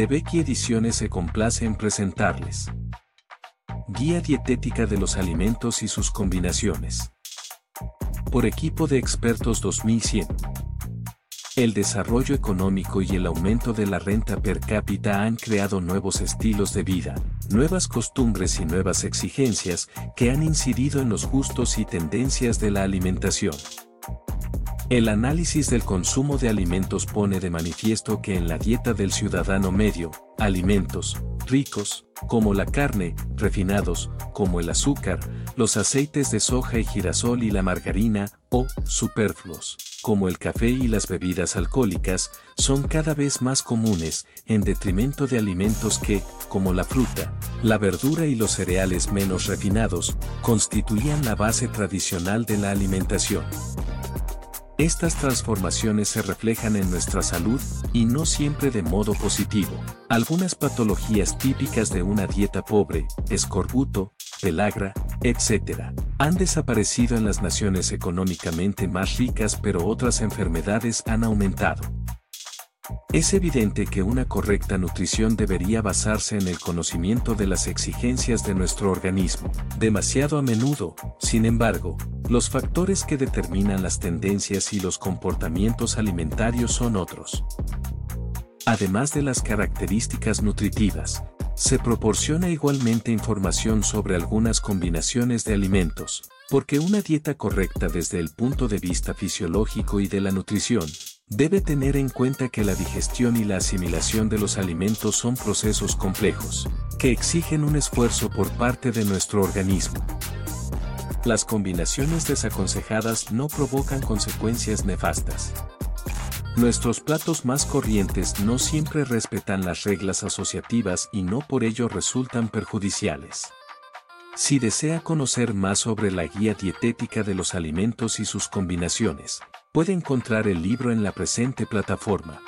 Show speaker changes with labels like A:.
A: de Becky Ediciones se complace en presentarles. Guía Dietética de los Alimentos y sus Combinaciones. Por equipo de expertos 2100. El desarrollo económico y el aumento de la renta per cápita han creado nuevos estilos de vida, nuevas costumbres y nuevas exigencias que han incidido en los gustos y tendencias de la alimentación. El análisis del consumo de alimentos pone de manifiesto que en la dieta del ciudadano medio, alimentos ricos, como la carne, refinados, como el azúcar, los aceites de soja y girasol y la margarina, o superfluos, como el café y las bebidas alcohólicas, son cada vez más comunes, en detrimento de alimentos que, como la fruta, la verdura y los cereales menos refinados, constituían la base tradicional de la alimentación. Estas transformaciones se reflejan en nuestra salud y no siempre de modo positivo. Algunas patologías típicas de una dieta pobre, escorbuto, pelagra, etc., han desaparecido en las naciones económicamente más ricas pero otras enfermedades han aumentado. Es evidente que una correcta nutrición debería basarse en el conocimiento de las exigencias de nuestro organismo. Demasiado a menudo, sin embargo, los factores que determinan las tendencias y los comportamientos alimentarios son otros. Además de las características nutritivas, se proporciona igualmente información sobre algunas combinaciones de alimentos, porque una dieta correcta desde el punto de vista fisiológico y de la nutrición, debe tener en cuenta que la digestión y la asimilación de los alimentos son procesos complejos, que exigen un esfuerzo por parte de nuestro organismo. Las combinaciones desaconsejadas no provocan consecuencias nefastas. Nuestros platos más corrientes no siempre respetan las reglas asociativas y no por ello resultan perjudiciales. Si desea conocer más sobre la guía dietética de los alimentos y sus combinaciones, puede encontrar el libro en la presente plataforma.